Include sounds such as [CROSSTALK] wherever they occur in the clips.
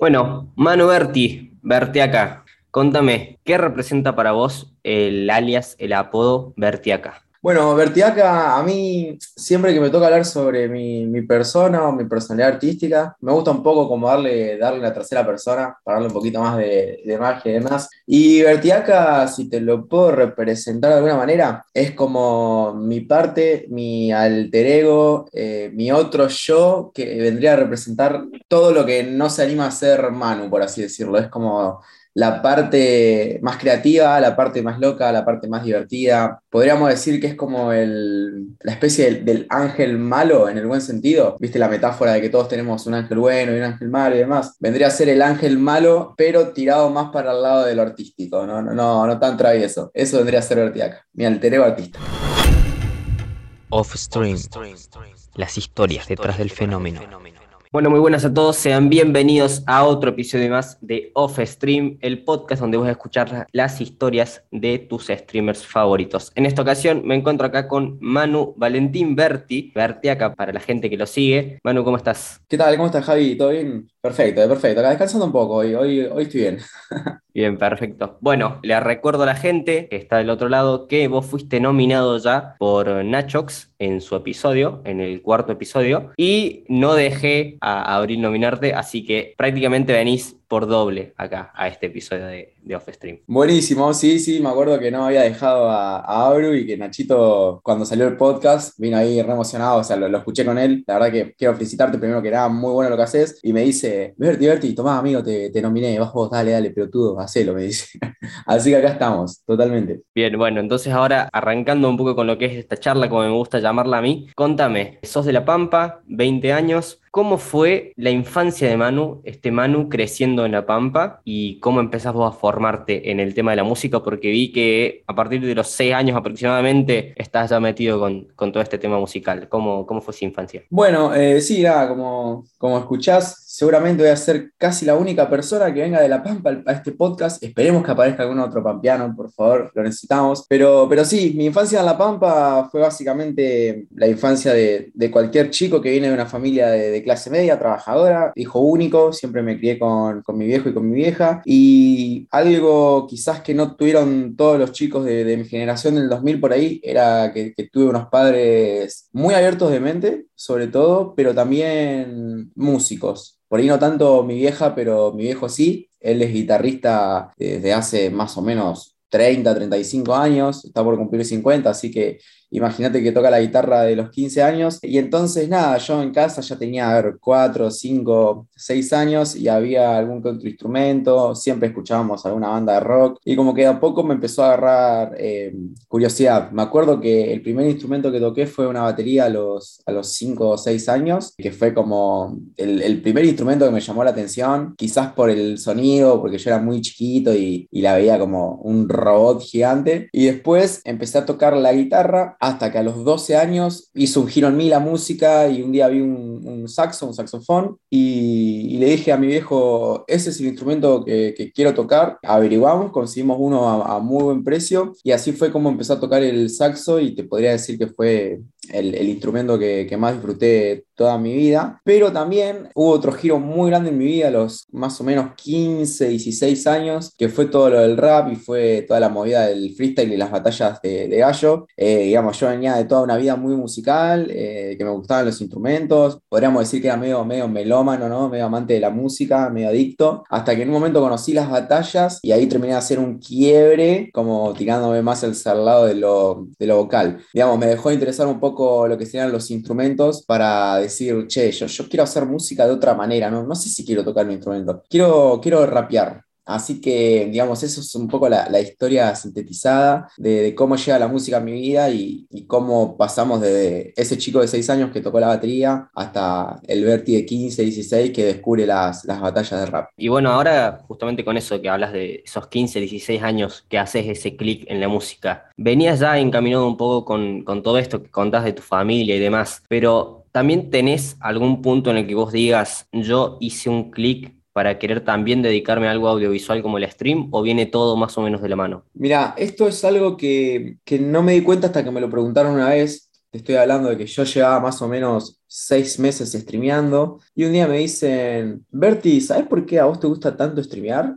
Bueno, Manu Berti, Bertiaca, contame, ¿qué representa para vos el alias, el apodo Bertiaca? Bueno, Vertiaca, a mí siempre que me toca hablar sobre mi, persona o mi personalidad artística, me gusta un poco como darle, darle la tercera persona, para darle un poquito más de, de y demás. Y Vertiaca, si te lo puedo representar de alguna manera, es como mi parte, mi alter ego, eh, mi otro yo, que vendría a representar todo lo que no se anima a ser Manu, por así decirlo. Es como la parte más creativa, la parte más loca, la parte más divertida. Podríamos decir que es como la especie del, ángel malo en el buen sentido. ¿Viste la metáfora de que todos tenemos un ángel bueno y un ángel malo y demás? Vendría a ser el ángel malo, pero tirado más para el lado de lo artístico, no, no, no, no tan travieso. Eso vendría a ser Vertiaca, mi alter ego artista. Off Stream. Las historias detrás del fenómeno. Bueno, muy buenas a todos, sean bienvenidos a otro episodio más de Off Stream, el podcast donde vas a escuchar las historias de tus streamers favoritos. En esta ocasión me encuentro acá con Manu Valentín Berti, Berti acá para la gente que lo sigue. Manu, ¿cómo estás? ¿Qué tal? ¿Cómo estás, Javi? ¿Todo bien? Perfecto, perfecto. Acá descansando un poco hoy, hoy, hoy estoy bien. [LAUGHS] Bien, perfecto. Bueno, le recuerdo a la gente que está del otro lado que vos fuiste nominado ya por Nachox en su episodio, en el cuarto episodio, y no dejé a Abril nominarte, así que prácticamente venís por doble acá a este episodio de, de Off Stream. Buenísimo, sí, sí, me acuerdo que no había dejado a, a Abru y que Nachito, cuando salió el podcast, vino ahí re emocionado, o sea, lo, escuché con él. La verdad que quiero felicitarte primero que nada, muy bueno lo que haces. Y me dice, Berti, Berti, tomá, amigo, te, te nominé, vas vos, dale, dale, pero tú, hacelo, me dice. [LAUGHS] Así que acá estamos, totalmente. Bien, bueno, entonces ahora arrancando un poco con lo que es esta charla, como me gusta llamarla a mí, contame, sos de La Pampa, 20 años, ¿Cómo fue la infancia de Manu, este Manu creciendo en La Pampa y cómo empezás vos a formarte en el tema de la música? Porque vi que a partir de los seis años aproximadamente estás ya metido con, todo este tema musical. ¿Cómo, cómo fue su infancia? Bueno, eh, sí, nada, como, como escuchás, seguramente voy a ser casi la única persona que venga de La Pampa a este podcast. Esperemos que aparezca algún otro pampeano, por favor, lo necesitamos. Pero, pero sí, mi infancia en La Pampa fue básicamente la infancia de, cualquier chico que viene de una familia de clase media, trabajadora, hijo único, siempre me crié con, mi viejo y con mi vieja. Y algo quizás que no tuvieron todos los chicos de, mi generación del 2000 por ahí, era que, tuve unos padres muy abiertos de mente, sobre todo, pero también músicos. Por ahí no tanto mi vieja, pero mi viejo sí. Él es guitarrista desde hace más o menos 30, 35 años, está por cumplir 50, así que Imagínate que toca la guitarra de los 15 años. Y entonces, nada, yo en casa ya tenía, a ver, 4, 5, 6 años y había algún otro instrumento. Siempre escuchábamos alguna banda de rock. Y como que a poco me empezó a agarrar eh, curiosidad. Me acuerdo que el primer instrumento que toqué fue una batería a los, a los 5 o 6 años, que fue como el, el, primer instrumento que me llamó la atención. Quizás por el sonido, porque yo era muy chiquito y, y la veía como un robot gigante. Y después empecé a tocar la guitarra hasta que a los 12 años hizo un giro en mí la música y un día vi un, saxo, un saxofón y, le dije a mi viejo, ese es el instrumento que, quiero tocar. Averiguamos, conseguimos uno a, a, muy buen precio y así fue como empecé a tocar el saxo y te podría decir que fue el, instrumento que, más disfruté toda mi vida. Pero también hubo otro giro muy grande en mi vida, a los más o menos 15, 16 años, que fue todo lo del rap y fue toda la movida del freestyle y las batallas de, gallo. Eh, digamos, yo venía de toda una vida muy musical, eh, que me gustaban los instrumentos. Podríamos decir que era medio, medio melómano, ¿no? Medio amante de la música, medio adicto. Hasta que en un momento conocí las batallas y ahí terminé de hacer un quiebre, como tirándome más al lado de lo, de lo vocal. Digamos, me dejó interesar un poco lo que serían los instrumentos para decir, che, yo, yo quiero hacer música de otra manera, ¿no? No sé si quiero tocar mi instrumento, quiero, quiero rapear. Así que, digamos, eso es un poco la, historia sintetizada de, cómo llega la música a mi vida y, cómo pasamos de ese chico de 6 años que tocó la batería hasta el Berti de 15, 16 que descubre las, batallas de rap. Y bueno, ahora justamente con eso que hablas de esos 15, 16 años que haces ese clic en la música, venías ya encaminado un poco con, con todo esto que contás de tu familia y demás, pero ¿también tenés algún punto en el que vos digas, yo hice un clic para querer también dedicarme a algo audiovisual como el stream o viene todo más o menos de la mano? Mira, esto es algo que, no me di cuenta hasta que me lo preguntaron una vez te estoy hablando de que yo llevaba más o menos seis meses streameando y un día me dicen, Berti, ¿sabes por qué a vos te gusta tanto streamear?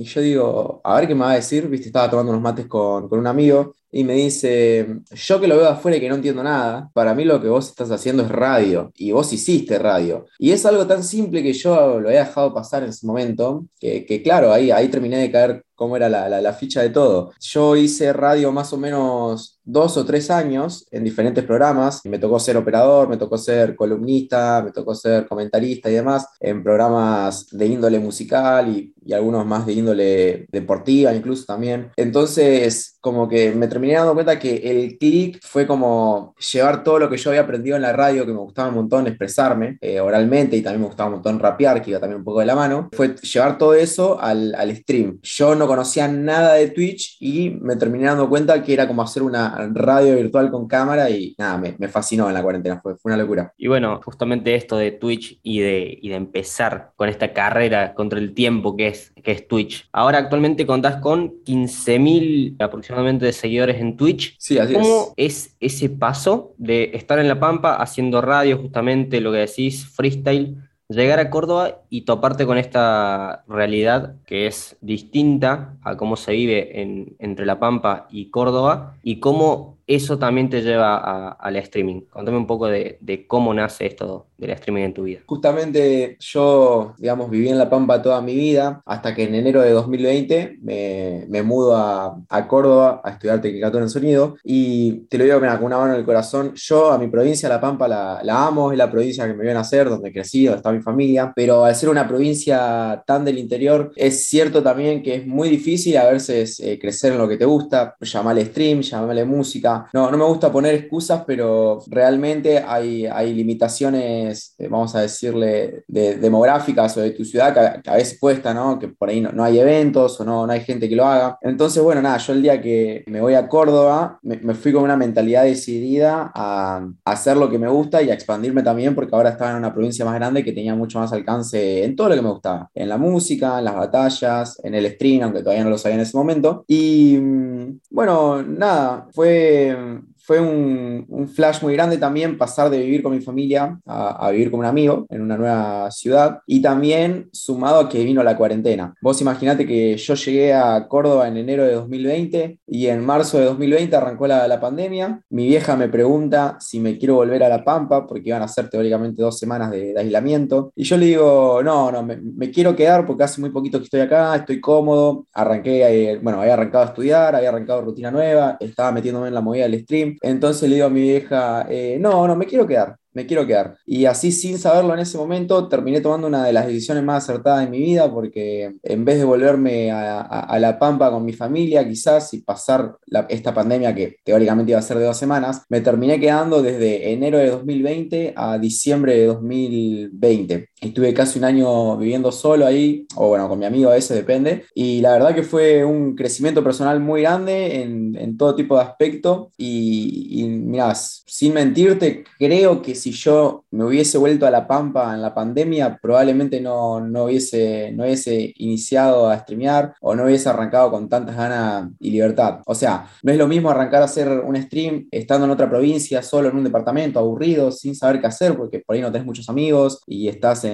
Y yo digo, a ver qué me va a decir, viste, estaba tomando unos mates con, con un amigo y me dice, yo que lo veo afuera y que no entiendo nada, para mí lo que vos estás haciendo es radio, y vos hiciste radio. Y es algo tan simple que yo lo he dejado pasar en ese momento, que, que claro, ahí, ahí terminé de caer cómo era la, la, la, ficha de todo. Yo hice radio más o menos dos o tres años en diferentes programas. Me tocó ser operador, me tocó ser columnista, me tocó ser comentarista y demás, en programas de índole musical y, y algunos más de índole deportiva incluso también. Entonces, como que me terminé dando cuenta que el click fue como llevar todo lo que yo había aprendido en la radio, que me gustaba un montón expresarme eh, oralmente y también me gustaba un montón rapear, que iba también un poco de la mano, fue llevar todo eso al, al stream. Yo no conocía nada de Twitch y me terminé dando cuenta que era como hacer una radio virtual con cámara y nada, me, me fascinó en la cuarentena, fue, fue, una locura. Y bueno, justamente esto de Twitch y de, y de empezar con esta carrera contra el tiempo que es, que es Twitch. Ahora actualmente contás con 15.000 aproximadamente de seguidores en Twitch. Sí, así ¿Cómo es. es ese paso de estar en La Pampa haciendo radio, justamente lo que decís, freestyle? Llegar a Córdoba y toparte con esta realidad que es distinta a cómo se vive en, entre La Pampa y Córdoba y cómo eso también te lleva al streaming. Contame un poco de, de, cómo nace esto del streaming en tu vida. Justamente yo, digamos, viví en La Pampa toda mi vida, hasta que en enero de 2020 me, me mudo a, a, Córdoba a estudiar Tecnicatura en Sonido. Y te lo digo mira, con una mano en el corazón, yo a mi provincia, La Pampa, la, la amo, es la provincia que me vio nacer, donde crecí, donde está mi familia, pero al ser una provincia tan del interior, es cierto también que es muy difícil a veces eh, crecer en lo que te gusta, llamarle stream, llamarle música, no, no me gusta poner excusas, pero realmente hay, hay limitaciones, eh, vamos a decirle, de, demográficas o de tu ciudad que, que, a veces cuesta, ¿no? Que por ahí no, no, hay eventos o no, no hay gente que lo haga. Entonces, bueno, nada, yo el día que me voy a Córdoba, me, me fui con una mentalidad decidida a, a, hacer lo que me gusta y a expandirme también, porque ahora estaba en una provincia más grande que tenía mucho más alcance en todo lo que me gustaba, en la música, en las batallas, en el stream, aunque todavía no lo sabía en ese momento. Y mm, bueno, nada, fue um, fue un, un, flash muy grande también pasar de vivir con mi familia a, a, vivir con un amigo en una nueva ciudad y también sumado a que vino la cuarentena. Vos imaginate que yo llegué a Córdoba en enero de 2020 y en marzo de 2020 arrancó la, la pandemia. Mi vieja me pregunta si me quiero volver a La Pampa porque iban a ser teóricamente dos semanas de, de aislamiento y yo le digo, no, no, me, me, quiero quedar porque hace muy poquito que estoy acá, estoy cómodo, arranqué, eh, bueno, había arrancado a estudiar, había arrancado rutina nueva, estaba metiéndome en la movida del stream. Entonces le digo a mi vieja, eh, no, no, me quiero quedar me quiero quedar. Y así sin saberlo en ese momento terminé tomando una de las decisiones más acertadas de mi vida porque en vez de volverme a, a, a La Pampa con mi familia quizás y pasar la, esta pandemia que teóricamente iba a ser de dos semanas, me terminé quedando desde enero de 2020 a diciembre de 2020. Estuve casi un año viviendo solo ahí, o bueno, con mi amigo a veces depende, y la verdad que fue un crecimiento personal muy grande en, en todo tipo de aspecto y, y mirá, sin mentirte, creo que si yo me hubiese vuelto a La Pampa en la pandemia, probablemente no, no, hubiese, no hubiese iniciado a streamear o no hubiese arrancado con tantas ganas y libertad. O sea, no es lo mismo arrancar a hacer un stream estando en otra provincia, solo en un departamento, aburrido, sin saber qué hacer, porque por ahí no tenés muchos amigos y estás en,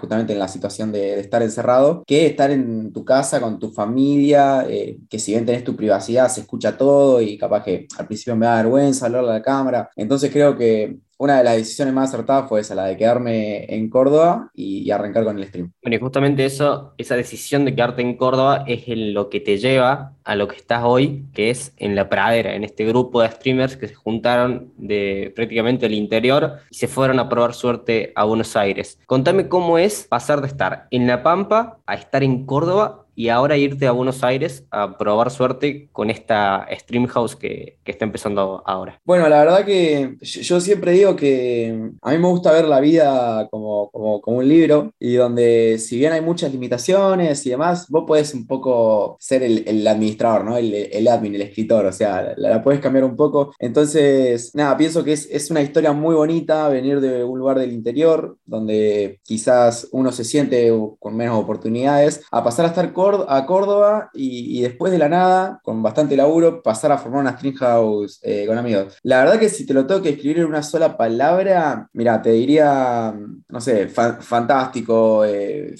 justamente en la situación de, estar encerrado, que estar en tu casa con tu familia, eh, que si bien tenés tu privacidad, se escucha todo y capaz que al principio me da vergüenza hablarle a la cámara. Entonces creo que una de las decisiones más acertadas fue esa, la de quedarme en Córdoba y, arrancar con el stream. Bueno, y justamente eso, esa decisión de quedarte en Córdoba es en lo que te lleva a lo que estás hoy, que es en la pradera, en este grupo de streamers que se juntaron de prácticamente el interior y se fueron a probar suerte a Buenos Aires. Contame cómo es pasar de estar en La Pampa a estar en Córdoba y ahora irte a Buenos Aires a probar suerte con esta Stream House que, que, está empezando ahora? Bueno, la verdad que yo siempre digo que a mí me gusta ver la vida como, como, como un libro y donde si bien hay muchas limitaciones y demás, vos podés un poco ser el, el administrador, ¿no? El, el, admin, el escritor, o sea, la, la, cambiar un poco. Entonces, nada, pienso que es, es una historia muy bonita venir de un lugar del interior donde quizás uno se siente con menos oportunidades a pasar a estar corto a Córdoba y, después de la nada, con bastante laburo, pasar a formar una string house eh, con amigos. La verdad que si te lo tengo que escribir en una sola palabra, mira, te diría, no sé, fantástico. Eh,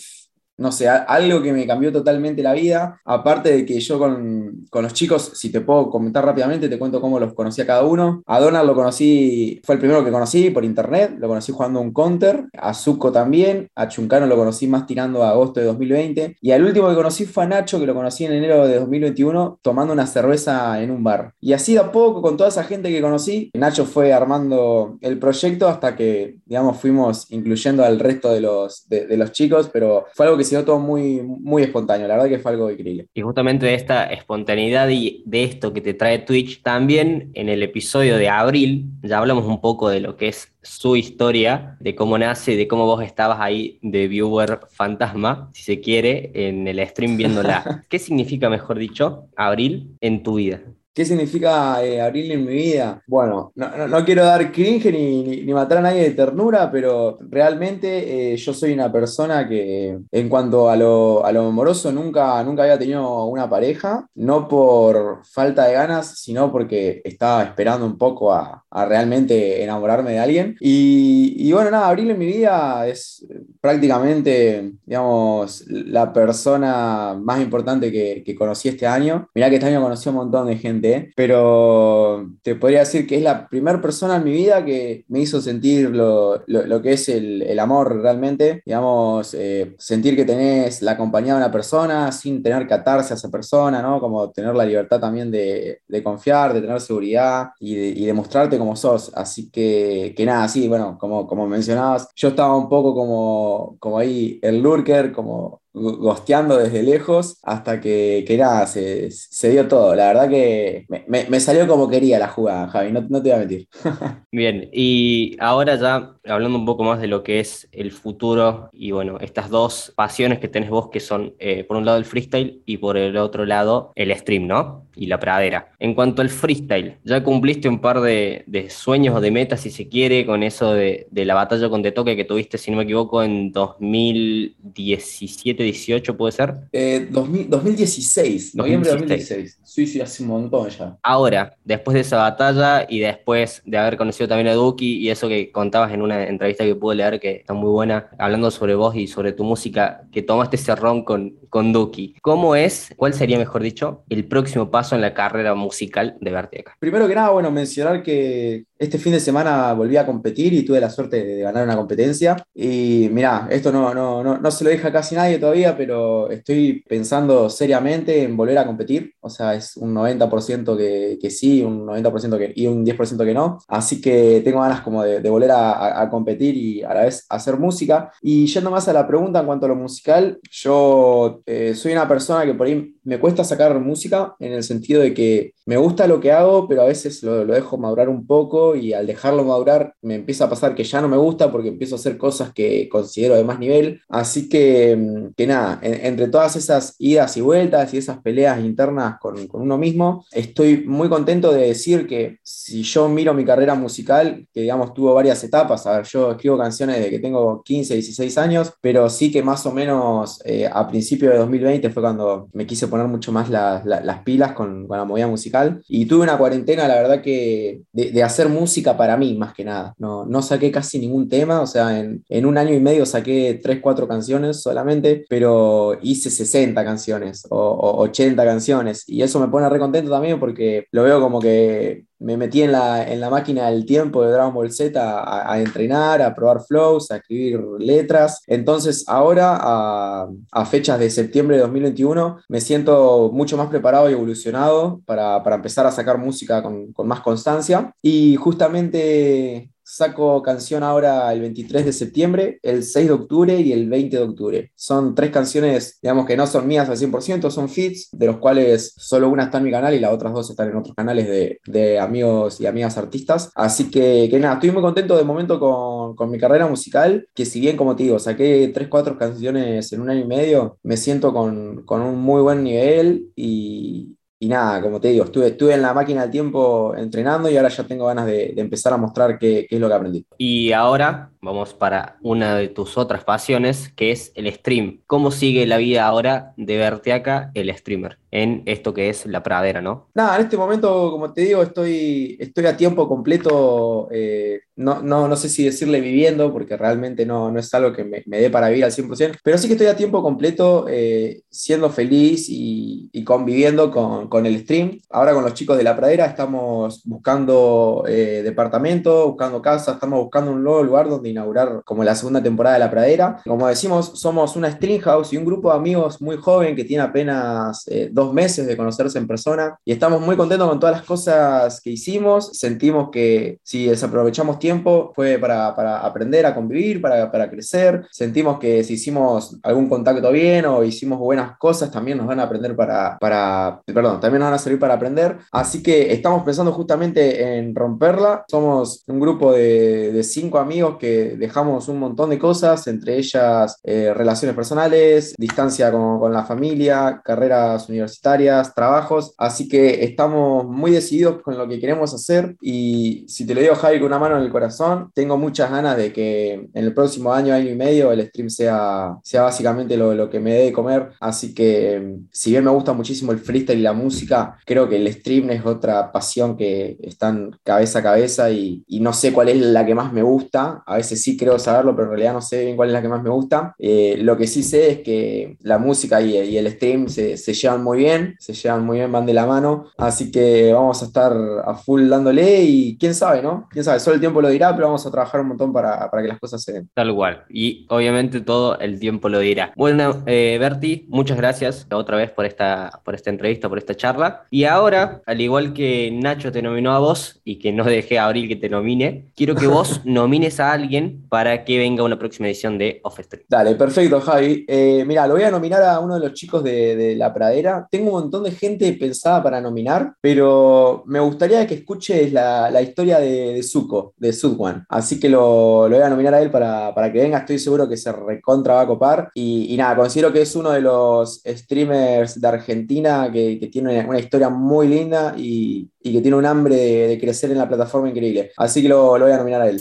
no sé, algo que me cambió totalmente la vida. Aparte de que yo con, los chicos, si te puedo comentar rápidamente, te cuento cómo los conocí a cada uno. A Donald lo conocí, fue el primero que conocí por internet, lo conocí jugando un counter. A Zuko también. A Chuncano lo conocí más tirando a agosto de 2020. Y al último que conocí fue a Nacho, que lo conocí en enero de 2021, tomando una cerveza en un bar. Y así de a poco, con toda esa gente que conocí, Nacho fue armando el proyecto hasta que, digamos, fuimos incluyendo al resto de los, de los chicos, pero fue algo que todo muy, muy espontáneo, la verdad que fue algo increíble. Y justamente de esta espontaneidad y de esto que te trae Twitch, también en el episodio de abril ya hablamos un poco de lo que es su historia, de cómo nace, de cómo vos estabas ahí de viewer fantasma, si se quiere, en el stream viéndola. [LAUGHS] ¿Qué significa, mejor dicho, abril en tu vida? ¿Qué significa eh, en mi vida? Bueno, no, quiero dar cringe ni, matar a nadie de ternura, pero realmente eh, yo soy una persona que en cuanto a lo, amoroso nunca, nunca había tenido una pareja, no por falta de ganas, sino porque estaba esperando un poco a, realmente enamorarme de alguien. Y, bueno, nada, abril en mi vida es prácticamente, digamos, la persona más importante que, que conocí este año. Mirá que este año conocí a un montón de gente pero te podría decir que es la primera persona en mi vida que me hizo sentir lo, que es el, amor realmente, digamos, eh, sentir que tenés la compañía de una persona sin tener que atarse a esa persona, ¿no? Como tener la libertad también de, confiar, de tener seguridad y de, y mostrarte como sos. Así que, que nada, sí, bueno, como, como mencionabas, yo estaba un poco como, como ahí el lurker, como gosteando desde lejos hasta que, que nada, se, dio todo. La verdad que me, salió como quería la jugada, Javi, no, te voy a mentir. [LAUGHS] Bien, y ahora ya hablando un poco más de lo que es el futuro y bueno, estas dos pasiones que tenés vos que son eh, por un lado el freestyle y por el otro lado el stream, ¿no? Y la pradera. En cuanto al freestyle, ya cumpliste un par de, sueños o de metas, si se quiere, con eso de, la batalla con Toque que tuviste, si no me equivoco, en 2017 18, ¿puede ser? 2016, eh, noviembre de 2016. Sí, sí, hace un montón ya. Ahora, después de esa batalla y después de haber conocido también a Duki y eso que contabas en una entrevista que pude leer que está muy buena, hablando sobre vos y sobre tu música, que tomaste ese ron con, con Duki. ¿Cómo es, cuál sería, mejor dicho, el próximo paso en la carrera musical de Verteca? Primero que nada, bueno, mencionar que este fin de semana volví a competir y tuve la suerte de ganar una competencia. Y mirá, esto no, no, no, no se lo deja casi nadie todavía, pero estoy pensando seriamente en volver a competir. O sea, es un 90% que, que, sí, un 90% que, y un 10% que no. Así que tengo ganas como de, volver a, a, competir y a la vez hacer música. Y yendo más a la pregunta en cuanto a lo musical, yo eh, soy una persona que por ahí me cuesta sacar música en el sentido de que me gusta lo que hago, pero a veces lo, lo dejo madurar un poco y al dejarlo madurar me empieza a pasar que ya no me gusta porque empiezo a hacer cosas que considero de más nivel. Así que, mm, que nada, entre todas esas idas y vueltas y esas peleas internas con, con, uno mismo, estoy muy contento de decir que si yo miro mi carrera musical, que digamos tuvo varias etapas, ver, yo escribo canciones desde que tengo 15, 16 años, pero sí que más o menos eh, a principios de 2020 fue cuando me quise poner mucho más las pilas con, con, la movida musical y tuve una cuarentena, la verdad que de, de hacer música para mí, más que nada. No, no saqué casi ningún tema, o sea, en, en un año y medio saqué 3, 4 canciones solamente, pero hice 60 canciones o, 80 canciones. Y eso me pone re contento también porque lo veo como que me metí en la, en la máquina del tiempo de Dragon Ball Z a, entrenar, a probar flows, a escribir letras. Entonces ahora, a, a, fechas de septiembre de 2021, me siento mucho más preparado y evolucionado para, para empezar a sacar música con, con más constancia. Y justamente Saco canción ahora el 23 de septiembre, el 6 de octubre y el 20 de octubre. Son tres canciones, digamos que no son mías al 100%, son fits, de los cuales solo una está en mi canal y las otras dos están en otros canales de, de amigos y amigas artistas. Así que, que, nada, estoy muy contento de momento con, con, mi carrera musical, que si bien, como te digo, saqué 3, 4 canciones en un año y medio, me siento con, con un muy buen nivel y, y nada, como te digo, estuve, estuve en la máquina del tiempo entrenando y ahora ya tengo ganas de, empezar a mostrar qué, es lo que aprendí. Y ahora, vamos para una de tus otras pasiones, que es el stream. ¿Cómo sigue la vida ahora de verte acá, el streamer, en esto que es la pradera, no? Nada, en este momento, como te digo, estoy, estoy a tiempo completo, eh, no, no, no, sé si decirle viviendo, porque realmente no, no es algo que me, me, dé para vivir al 100%, pero sí que estoy a tiempo completo eh, siendo feliz y, y conviviendo con, con, el stream. Ahora con los chicos de la pradera estamos buscando eh, departamento, buscando casa, estamos buscando un nuevo lugar donde inaugurar como la segunda temporada de La Pradera. Como decimos, somos una stream house y un grupo de amigos muy joven que tiene apenas eh, dos meses de conocerse en persona y estamos muy contentos con todas las cosas que hicimos. Sentimos que si desaprovechamos tiempo fue para, para aprender a convivir, para, para, crecer. Sentimos que si hicimos algún contacto bien o hicimos buenas cosas también nos van a aprender para, para perdón, también nos van a servir para aprender. Así que estamos pensando justamente en romperla. Somos un grupo de, de cinco amigos que dejamos un montón de cosas, entre ellas eh, relaciones personales, distancia con, con, la familia, carreras universitarias, trabajos, así que estamos muy decididos con lo que queremos hacer. Y si te lo digo Javi con una mano en el corazón, tengo muchas ganas de que en el próximo año, año y medio, el stream sea, sea básicamente lo, lo que me dé de comer, así que si bien me gusta muchísimo el freestyle y la música, creo que el stream es otra pasión que están cabeza a cabeza y, y no sé cuál es la que más me gusta, a veces sí creo saberlo, pero en realidad no sé bien cuál es la que más me gusta. Eh, lo que sí sé es que la música y, y el stream se, se, llevan muy bien, se llevan muy bien, van de la mano, así que vamos a estar a full dándole y quién sabe, ¿no? Quién sabe, solo el tiempo lo dirá, pero vamos a trabajar un montón para, para que las cosas se den. Tal cual, y obviamente todo el tiempo lo dirá. Bueno, eh, Berti, muchas gracias otra vez por esta, por esta entrevista, por esta charla. Y ahora, al igual que Nacho te nominó a vos y que no dejé a Abril que te nomine, quiero que vos [LAUGHS] nomines a alguien para que venga una próxima edición de Off Stream. Dale, perfecto, Javi. Eh, mira, lo voy a nominar a uno de los chicos de, La Pradera. Tengo un montón de gente pensada para nominar, pero me gustaría que escuches la, historia de, de Zuko, de Sudwan. Así que lo, voy a nominar a él para, para, que venga. Estoy seguro que se recontra va a copar. Y, nada, considero que es uno de los streamers de Argentina que, tiene una historia muy linda y, que tiene un hambre de, crecer en la plataforma increíble. Así que lo voy a nominar a él.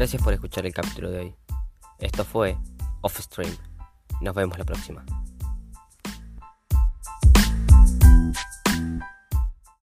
Gracias por escuchar el capítulo de hoy. Esto fue Off Stream. Nos vemos la próxima.